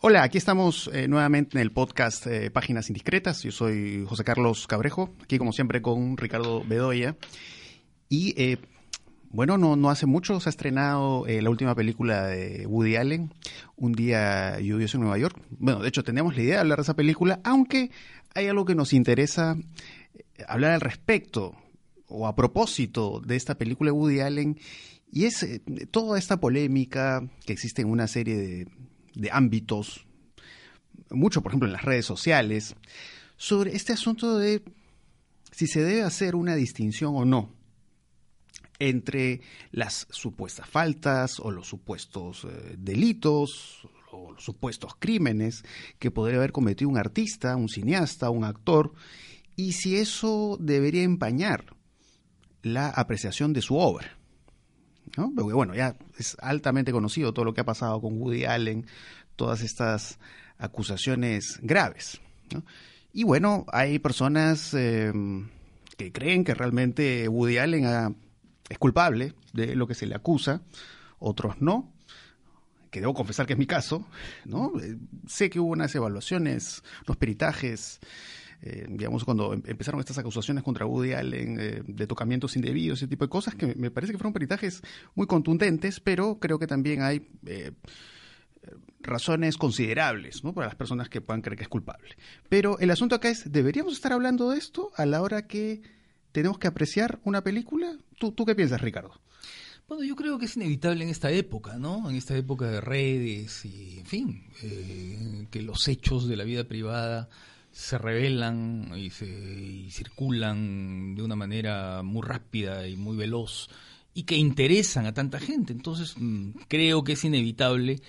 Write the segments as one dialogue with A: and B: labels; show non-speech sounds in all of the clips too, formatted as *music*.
A: Hola, aquí estamos eh, nuevamente en el podcast eh, Páginas Indiscretas. Yo soy José Carlos Cabrejo, aquí como siempre con Ricardo Bedoya. Y eh, bueno, no, no hace mucho se ha estrenado la última película de Woody Allen, Un día lluvioso en Nueva York. Bueno, de hecho teníamos la idea de hablar de esa película, aunque hay algo que nos interesa hablar al respecto o a propósito de esta película de Woody Allen y es toda esta polémica que existe en una serie de de ámbitos, mucho por ejemplo en las redes sociales, sobre este asunto de si se debe hacer una distinción o no entre las supuestas faltas o los supuestos eh, delitos o los supuestos crímenes que podría haber cometido un artista, un cineasta, un actor, y si eso debería empañar la apreciación de su obra. Porque bueno, ya es altamente conocido todo lo que ha pasado con Woody Allen, todas estas acusaciones graves. Y bueno, hay personas em, que creen que realmente Woody Allen es culpable de lo que se le acusa, otros no, que debo confesar que es mi caso, ¿no? Eh, sé que hubo unas evaluaciones, unos peritajes eh, digamos, cuando em, empezaron estas acusaciones contra Woody Allen eh, de tocamientos indebidos, ese tipo de cosas, que me parece que fueron peritajes muy contundentes, pero creo que también hay eh, razones considerables ¿no? para las personas que puedan creer que es culpable. Pero el asunto acá es, ¿deberíamos estar hablando de esto a la hora que tenemos que apreciar una película? ¿Tú, tú qué piensas, Ricardo?
B: Bueno, yo creo que es inevitable en esta época, ¿no? En esta época de redes y, en fin, que los hechos de la vida privada se revelan y, se, circulan de una manera muy rápida y muy veloz y que interesan a tanta gente. Entonces, mm, creo que es inevitable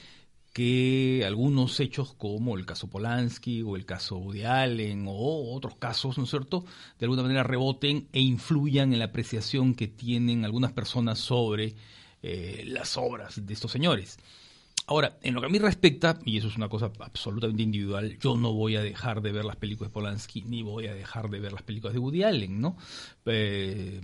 B: que algunos hechos como el caso Polanski o el caso Woody Allen o otros casos, ¿no es cierto?, de alguna manera reboten e influyan en la apreciación que tienen algunas personas sobre eh, las obras de estos señores. Ahora, en lo que a mí respecta, y eso es una cosa absolutamente individual, yo no voy a dejar de ver las películas de Polanski ni voy a dejar de ver las películas de Woody Allen, ¿no? Eh,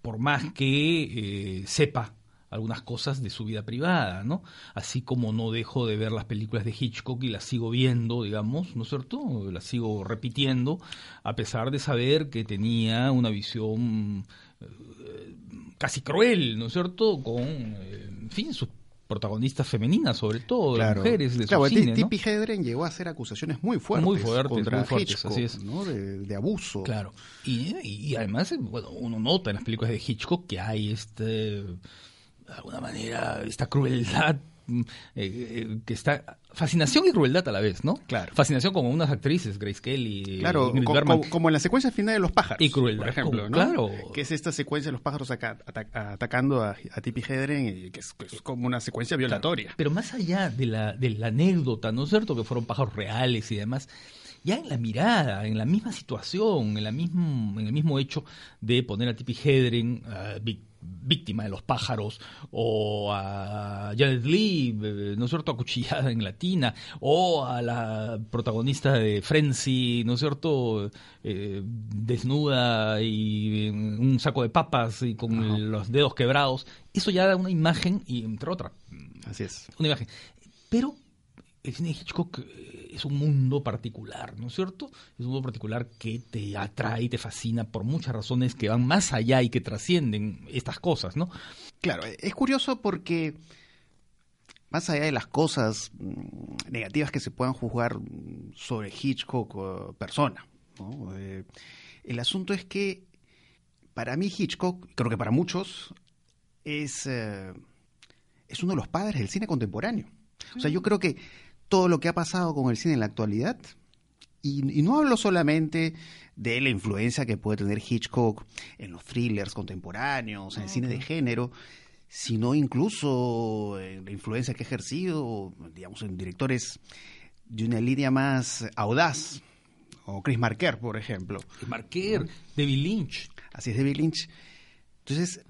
B: por más que eh, sepa algunas cosas de su vida privada, ¿no? Así como no dejo de ver las películas de Hitchcock y las sigo viendo, digamos, ¿no es cierto? Las sigo repitiendo, a pesar de saber que tenía una visión eh, casi cruel, ¿no es cierto? Con, en fin, sus protagonistas femeninas, sobre todo, las mujeres de
A: claro,
B: su cine,
A: Tippi Hedren llegó a hacer acusaciones muy fuertes,
B: muy fuertes
A: contra
B: muy fuertes, así es.
A: ¿no? de, abuso.
B: Claro. Y, y, además, bueno, uno nota en las películas de Hitchcock que hay este, de alguna manera, esta crueldad eh, eh, que está fascinación y crueldad a la vez, ¿no?
A: Claro.
B: Fascinación como unas actrices, Grace Kelly,
A: claro, como, en la secuencia final de los pájaros,
B: y crueldad,
A: por ejemplo, ¿no?
B: Claro,
A: que es esta secuencia de los pájaros atacando a, a Tippi Hedren, y que es, como una secuencia violatoria.
B: Pero más allá de la, de la anécdota, ¿no es cierto? Que fueron pájaros reales y demás ya en la mirada, en la misma situación, en, la mismo, en el mismo hecho de poner a Tippi Hedren, víctima de los pájaros, o a Janet Lee, eh, ¿no es cierto?, acuchillada en latina, o a la protagonista de Frenzy, ¿no es cierto?, eh, desnuda y en un saco de papas y con los dedos quebrados. Eso ya da una imagen, y entre otras.
A: Así es.
B: Una imagen. Pero el cine de Hitchcock eh, es un mundo particular, ¿no es cierto? Es un mundo particular que te atrae y te fascina por muchas razones que van más allá y que trascienden estas cosas, ¿no?
A: Claro, es curioso porque más allá de las cosas mm, negativas que se puedan juzgar sobre Hitchcock persona, eh, el asunto es que para mí Hitchcock, creo que para muchos, es, eh, es uno de los padres del cine contemporáneo. O sea, yo creo que todo lo que ha pasado con el cine en la actualidad. Y, no hablo solamente de la influencia que puede tener Hitchcock en los thrillers contemporáneos, en el cine de género, sino incluso en la influencia que ha ejercido, digamos, en directores de una línea más audaz, o Chris Marker, por ejemplo.
B: Chris Marker, David Lynch.
A: Así es, David Lynch. Entonces,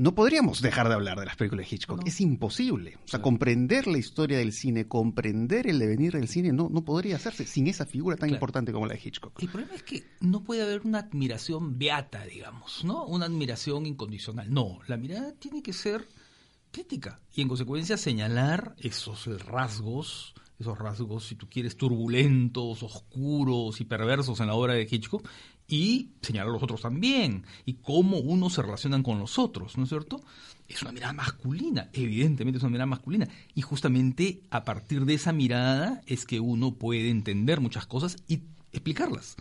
A: no podríamos dejar de hablar de las películas de Hitchcock. Es imposible. O sea, comprender la historia del cine, comprender el devenir del cine, no, no podría hacerse sin esa figura tan importante como la de Hitchcock.
B: El problema es que no puede haber una admiración beata, digamos, ¿no? Una admiración incondicional. No, la mirada tiene que ser crítica y en consecuencia señalar esos rasgos, esos rasgos, si tú quieres, turbulentos, oscuros y perversos en la obra de Hitchcock y señalar a los otros también y cómo unos se relacionan con los otros, ¿no es cierto? Es una mirada masculina, evidentemente es una mirada masculina y justamente a partir de esa mirada es que uno puede entender muchas cosas y explicarlas.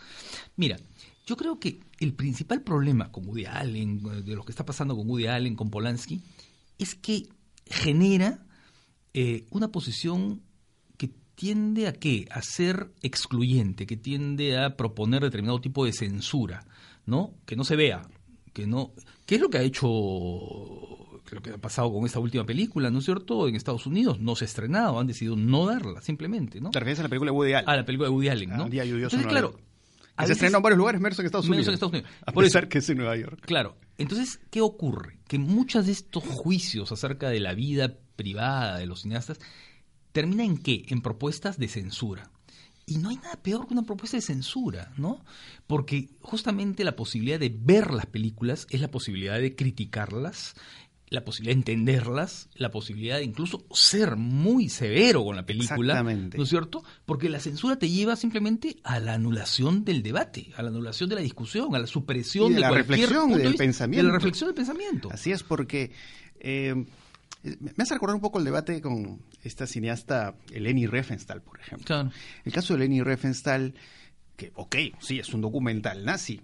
B: Mira, yo creo que el principal problema con Woody Allen, de lo que está pasando con Woody Allen, con Polanski, es que genera eh, una posición tiende a qué? A ser excluyente, que tiende a proponer determinado tipo de censura, ¿no? Que no se vea, que no... ¿Qué es lo que ha hecho lo que ha pasado con esta última película, ¿no es cierto? En Estados Unidos no se ha estrenado, han decidido no darla, simplemente, ¿no?
A: Te refieres a la película de Woody Allen.
B: A la película de Woody Allen, ¿no?
A: Ah, Día lluvioso
B: Entonces, claro, a
A: se
B: veces-
A: estrenó en varios lugares, menos en Estados
B: menos
A: Unidos.
B: en Estados Unidos.
A: A
B: Por eso-
A: pesar que es en Nueva York.
B: Claro. Entonces, ¿qué ocurre? Que muchos de estos juicios acerca de la vida privada de los cineastas terminan en qué? En propuestas de censura. Y no hay nada peor que una propuesta de censura, ¿no? Porque justamente la posibilidad de ver las películas es la posibilidad de criticarlas, la posibilidad de entenderlas, la posibilidad de incluso ser muy severo con la película,
A: Exactamente.
B: ¿no es cierto? Porque la censura te lleva simplemente a la anulación del debate, a la anulación de la discusión, a la supresión
A: Y de la
B: cualquier
A: reflexión,
B: punto de
A: del
B: vista,
A: pensamiento.
B: De la reflexión del pensamiento.
A: Así es, porque eh, me hace recordar un poco el debate con esta cineasta Eleni Riefenstahl, por ejemplo.
B: Claro.
A: El caso de Leni Riefenstahl, que, ok, sí, es un documental nazi.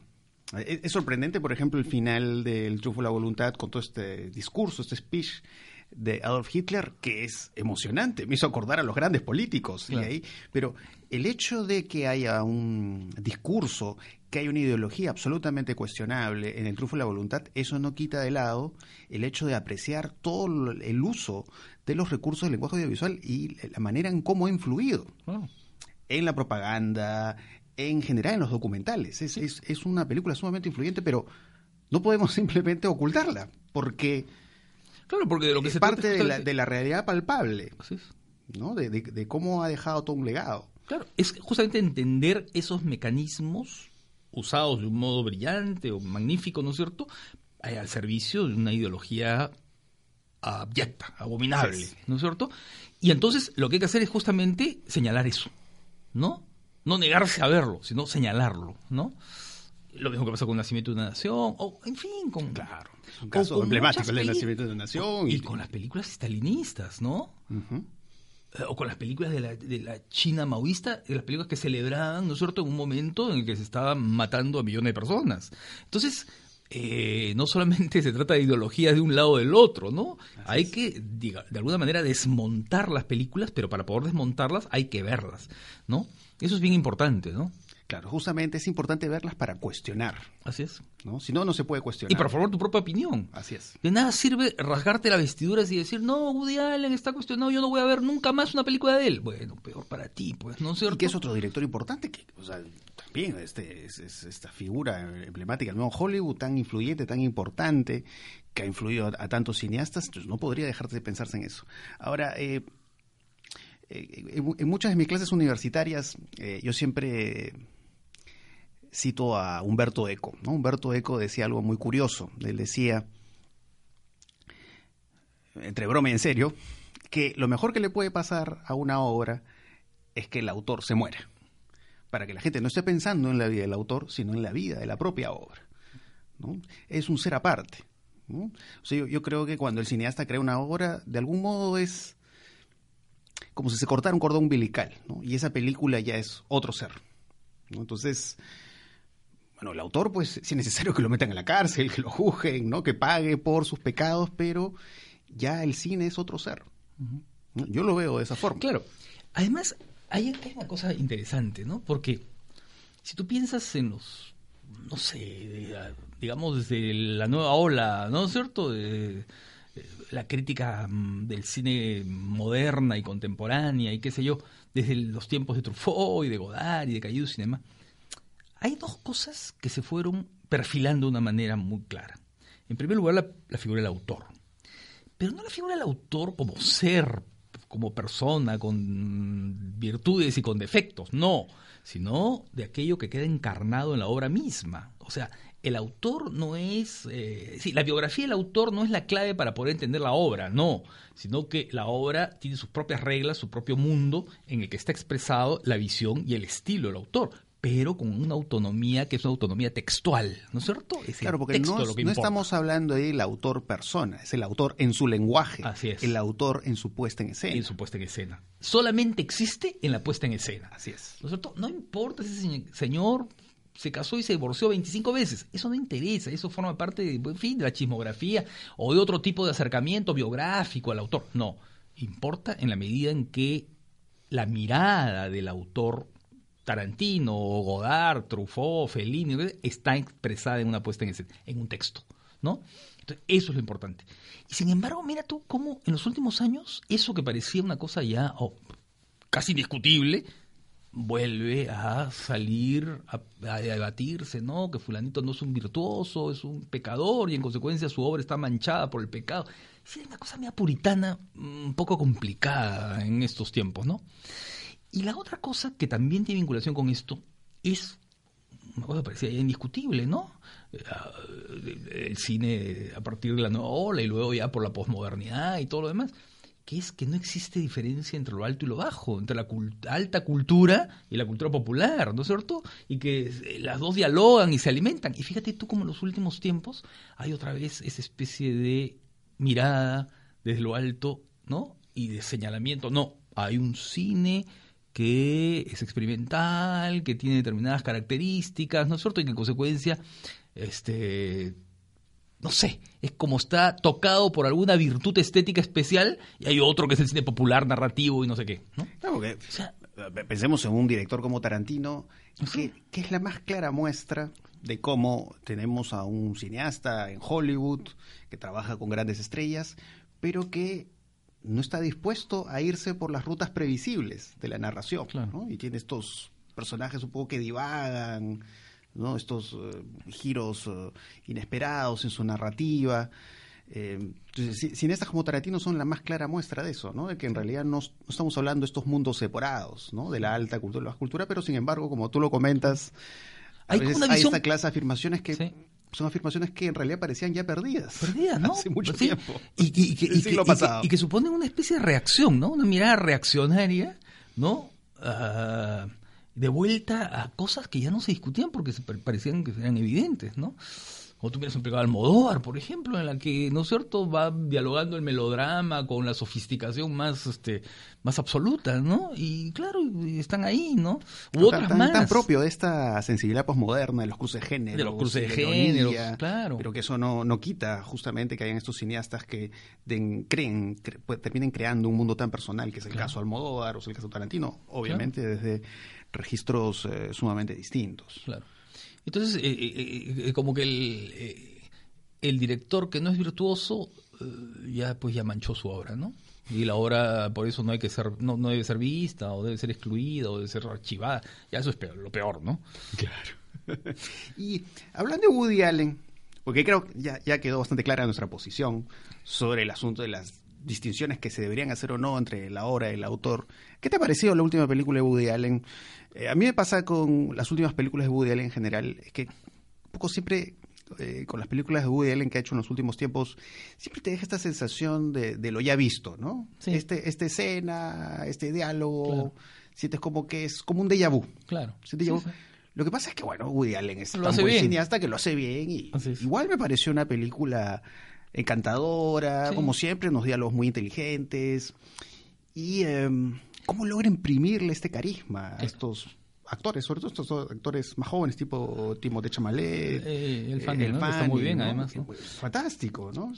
A: Es, es sorprendente, por ejemplo, el final del Triunfo de la Voluntad con todo este discurso, este speech de Adolf Hitler, que es emocionante, me hizo acordar a los grandes políticos. y
B: Claro.
A: ahí, pero el hecho de que haya un discurso, que haya una ideología absolutamente cuestionable en el Triunfo de la Voluntad, eso no quita de lado el hecho de apreciar todo el uso de los recursos del lenguaje audiovisual y la manera en cómo ha influido en la propaganda, en general en los documentales. Es, es, es una película sumamente influyente, pero no podemos *laughs* simplemente ocultarla, porque
B: Claro, porque de lo que
A: es
B: se
A: parte
B: trata
A: de la, de la realidad palpable. ¿no? De, de- de cómo ha dejado todo un legado.
B: Claro, es justamente entender esos mecanismos usados de un modo brillante o magnífico, ¿no es cierto?, eh, al servicio de una ideología abyecta, abominable. ¿no es cierto? Y entonces lo que hay que hacer es justamente señalar eso, ¿no? No negarse a verlo, sino señalarlo, ¿no? Lo mismo que pasa con el nacimiento de una nación, o en fin, con...
A: Claro, es un caso emblemático el nacimiento de una nación.
B: Y con las películas estalinistas, ¿no? O con las películas de la, de la China maoísta, de las películas que celebraban, ¿no es cierto?, en un momento en el que se estaban matando a millones de personas. Entonces, eh, no solamente *laughs* se trata de ideologías de un lado o del otro, ¿no? hay que, diga, de alguna manera, desmontar las películas, pero para poder desmontarlas hay que verlas, ¿no? Eso es bien importante, ¿no?
A: Claro, justamente es importante verlas para cuestionar,
B: Así es.
A: ¿no? Si no, no se puede cuestionar.
B: Y para formar tu propia opinión.
A: Así es.
B: De nada sirve rasgarte las vestiduras y decir, no, Woody Allen está cuestionado, yo no voy a ver nunca más una película de él. Bueno, peor para ti, pues, ¿no es cierto?
A: Y que es otro director importante, que, o sea, también este, es, es esta figura emblemática del nuevo Hollywood, tan influyente, tan importante, que ha influido a, a tantos cineastas, entonces no podría dejarse de pensarse en eso. Ahora, eh, eh, en, en muchas de mis clases universitarias, eh, yo siempre cito a Humberto Eco. Humberto Eco decía algo muy curioso. Él decía, entre broma y en serio, que lo mejor que le puede pasar a una obra es que el autor se muera. Para que la gente no esté pensando en la vida del autor, sino en la vida de la propia obra. ¿no? Es un ser aparte. O sea, yo, yo creo que cuando el cineasta crea una obra, de algún modo es como si se cortara un cordón umbilical, ¿no? y esa película ya es otro ser. Entonces, bueno, el autor, pues, si es necesario que lo metan en la cárcel, que lo juzguen, ¿no? que pague por sus pecados, pero ya el cine es otro ser. Yo lo veo de esa forma.
B: Claro. Además, hay, hay una cosa interesante, ¿no? Porque si tú piensas en los, no sé, de- digamos desde la nueva ola, ¿no es cierto? De, de la crítica mm, del cine moderna y contemporánea y qué sé yo, desde los tiempos de Truffaut y de Godard y de Caillou Cinema, hay dos cosas que se fueron perfilando de una manera muy clara. En primer lugar, la, figura del autor. Pero no la figura del autor como ser, como persona, con virtudes y con defectos, no, sino de aquello que queda encarnado en la obra misma. O sea, el autor no es, eh, la biografía del autor no es la clave para poder entender la obra, no, sino que la obra tiene sus propias reglas, su propio mundo en el que está expresado la visión y el estilo del autor pero con una autonomía que es una autonomía textual, ¿no es cierto? Es
A: claro, porque no, no estamos hablando del autor persona, es el autor en su lenguaje,
B: Así es.
A: el autor en su puesta en escena.
B: En su puesta en escena. Solamente existe en la puesta en escena.
A: Así es.
B: ¿No es cierto? No importa si ese señor se casó y se divorció 25 veces. Eso no interesa, eso forma parte de, en fin, de la chismografía o de otro tipo de acercamiento biográfico al autor. No, importa en la medida en que la mirada del autor Tarantino, Godard, Truffaut, Fellini, está expresada en una puesta en escena, en un texto, ¿no? Eso es lo importante. Y sin embargo, mira tú cómo en los últimos años eso que parecía una cosa ya oh, casi indiscutible, vuelve a salir a, debatirse, ¿no? Que fulanito no es un virtuoso, es un pecador y en consecuencia su obra está manchada por el pecado. Es una cosa media puritana, un poco complicada en estos tiempos, ¿no? Y la otra cosa que también tiene vinculación con esto es una cosa parecía indiscutible, ¿no? Eh, el cine a partir de la nueva ola y luego ya por la posmodernidad y todo lo demás, que es que no existe diferencia entre lo alto y lo bajo, entre la alta cultura y la cultura popular, ¿no es cierto? Y que eh, las dos dialogan y se alimentan. Y fíjate tú como en los últimos tiempos hay otra vez esa especie de mirada desde lo alto, ¿no? Y de señalamiento. No, hay un cine que es experimental, que tiene determinadas características, ¿no es cierto? Y que en consecuencia, este, no sé, es como está tocado por alguna virtud estética especial y hay otro que es el cine popular, narrativo y no sé qué, ¿no?
A: pensemos en un director como Tarantino, que, que es la más clara muestra de cómo tenemos a un cineasta en Hollywood que trabaja con grandes estrellas, pero que no está dispuesto a irse por las rutas previsibles de la narración. Y tiene estos personajes un poco que divagan, ¿no? estos eh, giros eh, inesperados en su narrativa. Eh, entonces, cineastas como Tarantino son la más clara muestra de eso, ¿no? de que en realidad no, estamos hablando de estos mundos separados, ¿no? de la alta cultura y la baja cultura, pero sin embargo, como tú lo comentas, hay, esta clase de afirmaciones que son afirmaciones que en realidad parecían ya perdidas. *laughs*
B: Perdidas, ¿no?
A: Hace mucho tiempo.
B: Y, que, y, que, suponen una especie de reacción, ¿no? Una mirada reaccionaria, ¿no? Ah, de vuelta a cosas que ya no se discutían porque parecían que eran evidentes, ¿no? O tú miras un pecado Almodóvar, por ejemplo, en la que, ¿no es cierto?, va dialogando el melodrama con la sofisticación más este más absoluta, ¿no? Y claro, están ahí, ¿no?
A: U otras tan, más. Tan propio de esta sensibilidad posmoderna, de los cruces de género.
B: De los cruces de, género, claro.
A: Pero que eso no, no quita justamente que hayan estos cineastas que creen, pues, terminen creando un mundo tan personal, que es el caso Almodóvar o es el caso Tarantino, obviamente desde registros eh, sumamente distintos.
B: Claro. Entonces, eh, eh, como que el, el director que no es virtuoso ya pues ya manchó su obra, ¿no? y la obra por eso no hay que ser no, no debe ser vista o debe ser excluida o debe ser archivada. Ya eso es peor, lo peor no
A: claro. *laughs* Y hablando de Woody Allen porque creo que ya, ya quedó bastante clara nuestra posición sobre el asunto de las distinciones que se deberían hacer o no entre la obra y el autor. ¿Qué te ha parecido la última película de Woody Allen? Eh, a mí me pasa con las últimas películas de Woody Allen en general, es que un poco siempre eh, con las películas de Woody Allen que ha hecho en los últimos tiempos, siempre te deja esta sensación de, lo ya visto, ¿no? Este, esta escena, este diálogo, sientes como que es como un déjà vu.
B: Claro.
A: Lo que pasa es que, bueno, Woody Allen es tan buen cineasta que lo hace bien y igual me pareció una película encantadora, como siempre, unos diálogos muy inteligentes y em, cómo logra imprimirle este carisma a estos actores, sobre todo estos actores más jóvenes, tipo Timothée Chalamet,
B: eh, el fan, está muy bien, además.
A: Fantástico, ¿no?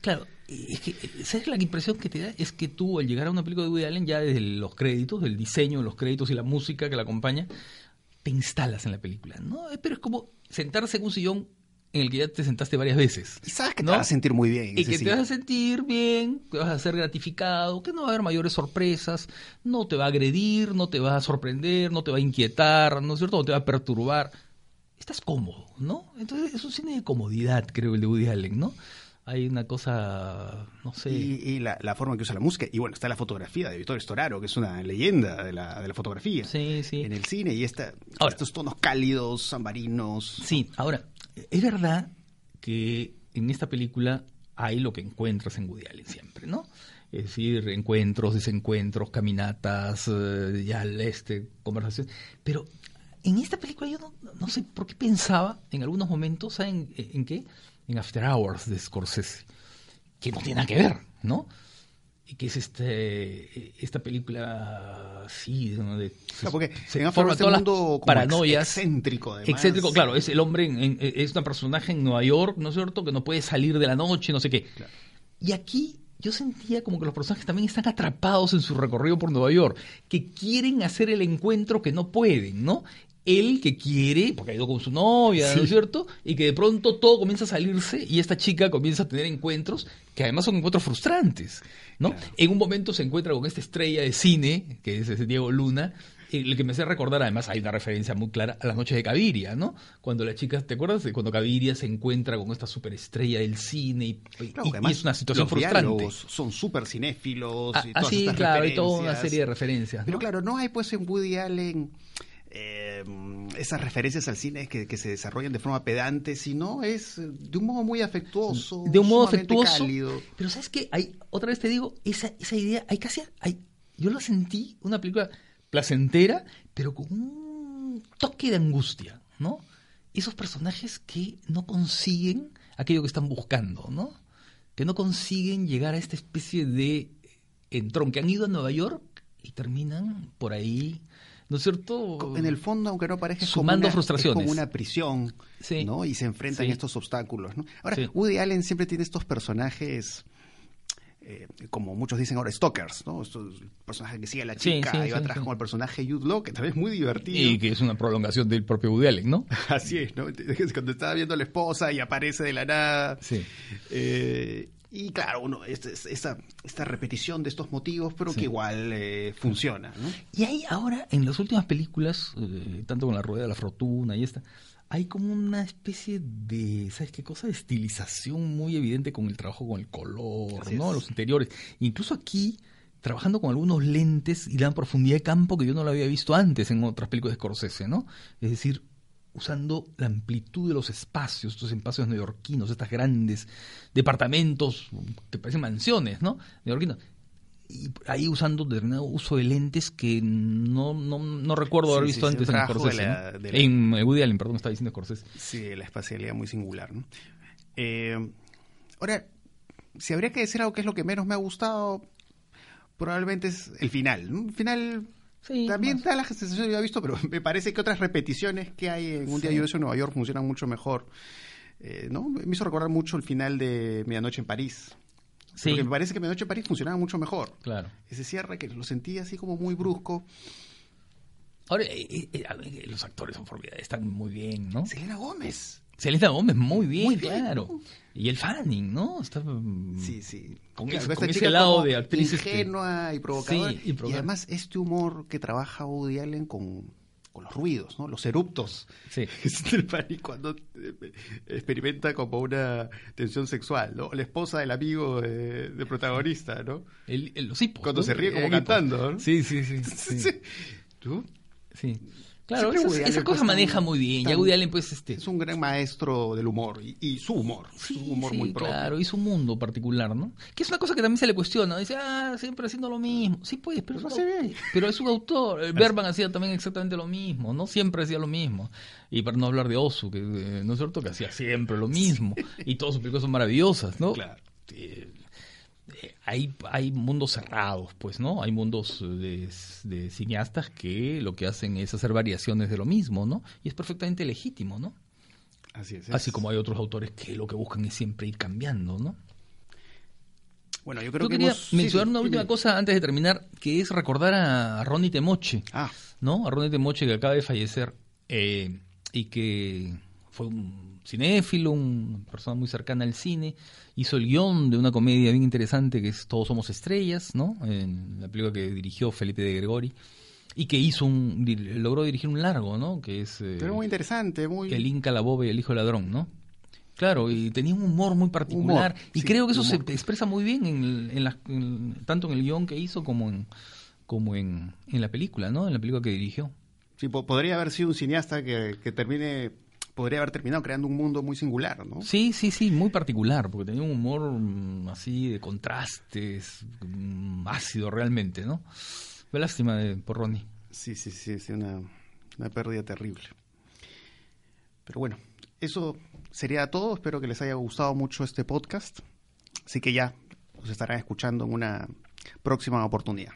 B: Claro, es que, ¿sabes la impresión que te da? Es que tú, al llegar a una película de Woody Allen, ya desde los créditos, del diseño, los créditos y la música que la acompaña, te instalas en la película, ¿no? Pero es como sentarse en un sillón en el que ya te sentaste varias veces.
A: Y sabes que te vas a sentir muy bien.
B: Y que te vas a sentir bien, que vas a ser gratificado, que no va a haber mayores sorpresas, no te va a agredir, no te va a sorprender, no te va a inquietar, ¿no es cierto? No te va a perturbar. Estás cómodo, ¿no? Entonces es un cine de comodidad, creo, el de Woody Allen, ¿no? Hay una cosa, no sé.
A: Y, la, forma en que usa la música. Y bueno, está la fotografía de Vittorio Storaro, que es una leyenda de la, de la fotografía.
B: Sí, sí.
A: En el cine. Y está, estos tonos cálidos, zambarinos.
B: Sí, ahora, es verdad que en esta película hay lo que encuentras en Woody Allen siempre, ¿no? Es decir, encuentros, desencuentros, caminatas, eh, ya al este, conversaciones. Pero en esta película yo no, sé por qué pensaba en algunos momentos, ¿saben en qué? En After Hours de Scorsese, que no tiene nada que ver, ¿no? Y que es este esta película sí
A: de claro, porque se forma todo mundo
B: paranoias
A: excéntrico además.
B: excéntrico claro es el hombre en, es un personaje en Nueva York no es cierto que no puede salir de la noche no sé qué claro. y aquí yo sentía como que los personajes también están atrapados en su recorrido por Nueva York, que quieren hacer el encuentro que no pueden, ¿no? Él que quiere, porque ha ido con su novia, ¿no es cierto? Y que de pronto todo comienza a salirse y esta chica comienza a tener encuentros que además son encuentros frustrantes, ¿no? En un momento se encuentra con esta estrella de cine, que es ese Diego Luna, el que me hace recordar, además hay una referencia muy clara a las noches de Caviria, ¿no? Cuando la chica, ¿te acuerdas de cuando Caviria se encuentra con esta superestrella del cine y, es una situación frustrante?
A: Son súper cinéfilos
B: ah,
A: y todas
B: sí, claro, hay toda una serie de referencias.
A: Pero claro, no hay pues en Woody Allen eh, esas referencias al cine que, que, se desarrollan de forma pedante, sino es de un modo muy afectuoso.
B: De un modo afectuoso. Pero ¿sabes qué? Hay, otra vez te digo, esa, esa idea, hay casi, hay, yo la sentí, una película placentera, pero con un toque de angustia, ¿no? Esos personajes que no consiguen aquello que están buscando, ¿no? Que no consiguen llegar a esta especie de entrón, que han ido a Nueva York y terminan por ahí ¿no es cierto?
A: En el fondo, aunque no parezca,
B: sumando
A: como
B: frustraciones.
A: como una prisión, ¿no? Y se enfrentan a estos obstáculos, ¿no? Ahora, Woody Allen siempre tiene estos personajes... Eh, como muchos dicen ahora, stalkers, ¿no? Estos personajes que sigue a la chica y va atrás como el personaje Jude Law, que también es muy divertido.
B: Y que es una prolongación del propio Woody Allen, ¿no? *laughs*
A: Así es, ¿no? *laughs* Cuando estaba viendo a la esposa y aparece de la nada.
B: Sí.
A: Eh, y claro, uno, esta, esta repetición de estos motivos, pero que igual eh, funciona. ¿no?
B: Y hay ahora, en las últimas películas, eh, tanto con La Rueda de la Fortuna y esta, hay como una especie de, ¿sabes qué cosa? De estilización muy evidente con el trabajo con el color, ¿no? Los interiores. Incluso aquí, trabajando con algunos lentes y dan profundidad de campo que yo no lo había visto antes en otras películas de Scorsese, ¿no? Es decir, usando la amplitud de los espacios, estos espacios neoyorquinos, estas grandes departamentos que parecen mansiones, ¿no? Neoyorquinos. Y ahí usando determinado uso de lentes que no, no, no recuerdo haber visto antes en Scorsese. En Woody Allen, perdón, estaba diciendo Scorsese.
A: Sí, la espacialidad muy singular. ¿no? Eh, ahora, si habría que decir algo que es lo que menos me ha gustado, probablemente es el final. El final también da la sensación que había visto, pero me parece que otras repeticiones que hay en Un día lluvioso en Nueva York funcionan mucho mejor. Eh, ¿no? Me hizo recordar mucho el final de Medianoche en París. Sí. Porque me parece que Medianoche en París funcionaba mucho mejor.
B: Claro.
A: Ese cierre que lo sentí así como muy brusco.
B: Ahora, eh, eh, los actores son formidables, están muy bien, ¿no?
A: Selena Gómez.
B: Selena Gómez, muy bien, claro. Y el Fanning, ¿no? Está,
A: mm, sí, sí.
B: Con, ese, lado de actriz.
A: Este, ingenua y provocadora. y, además este humor que trabaja Woody Allen con, con los ruidos, ¿no? Los eruptos.
B: Sí. *laughs*
A: Es el Fanning cuando eh, experimenta como una tensión sexual, ¿no? La esposa del amigo de, protagonista, ¿no?
B: El, los hipos.
A: Cuando se ríe como cantando, ¿no?
B: Sí, sí, sí. *laughs* sí. ¿Tú? Sí. Claro, esa, cosa maneja muy bien. ya Woody Allen, pues, este...
A: Es un gran maestro del humor y, su humor. su humor muy propio.
B: Claro, y su mundo particular, ¿no? Que es una cosa que también se le cuestiona. Dice, ah, siempre haciendo lo mismo. Sí, pues, pero, no se ve. pero es un autor. Berman hacía también exactamente lo mismo, ¿no? Siempre hacía lo mismo. Y para no hablar de Osu, que eh, no es cierto que hacía siempre lo mismo. Y todas sus películas son maravillosas, ¿no?
A: Claro
B: hay, hay mundos cerrados, pues, ¿no? Hay mundos de, cineastas que lo que hacen es hacer variaciones de lo mismo, ¿no? Y es perfectamente legítimo, ¿no?
A: Así es.
B: Así como hay otros autores que lo que buscan es siempre ir cambiando, ¿no?
A: Bueno, yo creo que
B: quería mencionar una última cosa antes de terminar, que es recordar a Ronnie Temoche,
A: ah.
B: ¿no? A Ronnie Temoche que acaba de fallecer eh, y que fue un cinéfilo, una persona muy cercana al cine, hizo el guion de una comedia bien interesante que es Todos somos estrellas, ¿no? En la película que dirigió Felipe de Gregori y que hizo un logró dirigir un largo, ¿no? Que es
A: eh, muy interesante, muy
B: El Inca la Boba y el hijo ladrón, ¿no? Claro, y tenía un humor muy particular y creo que eso se expresa muy bien en, la, tanto en el guion que hizo como en como en, en la película, ¿no? En la película que dirigió.
A: Sí, podría haber sido un cineasta que, que termine podría haber terminado creando un mundo muy singular, ¿no?
B: Sí, sí, sí, muy particular, porque tenía un humor mm, así de contrastes, mm, ácido realmente, ¿no? Fue lástima de, por Ronnie.
A: Sí, sí, sí, sí, una, una pérdida terrible. Pero bueno, eso sería todo. Espero que les haya gustado mucho este podcast. Así que ya nos estarán escuchando en una próxima oportunidad.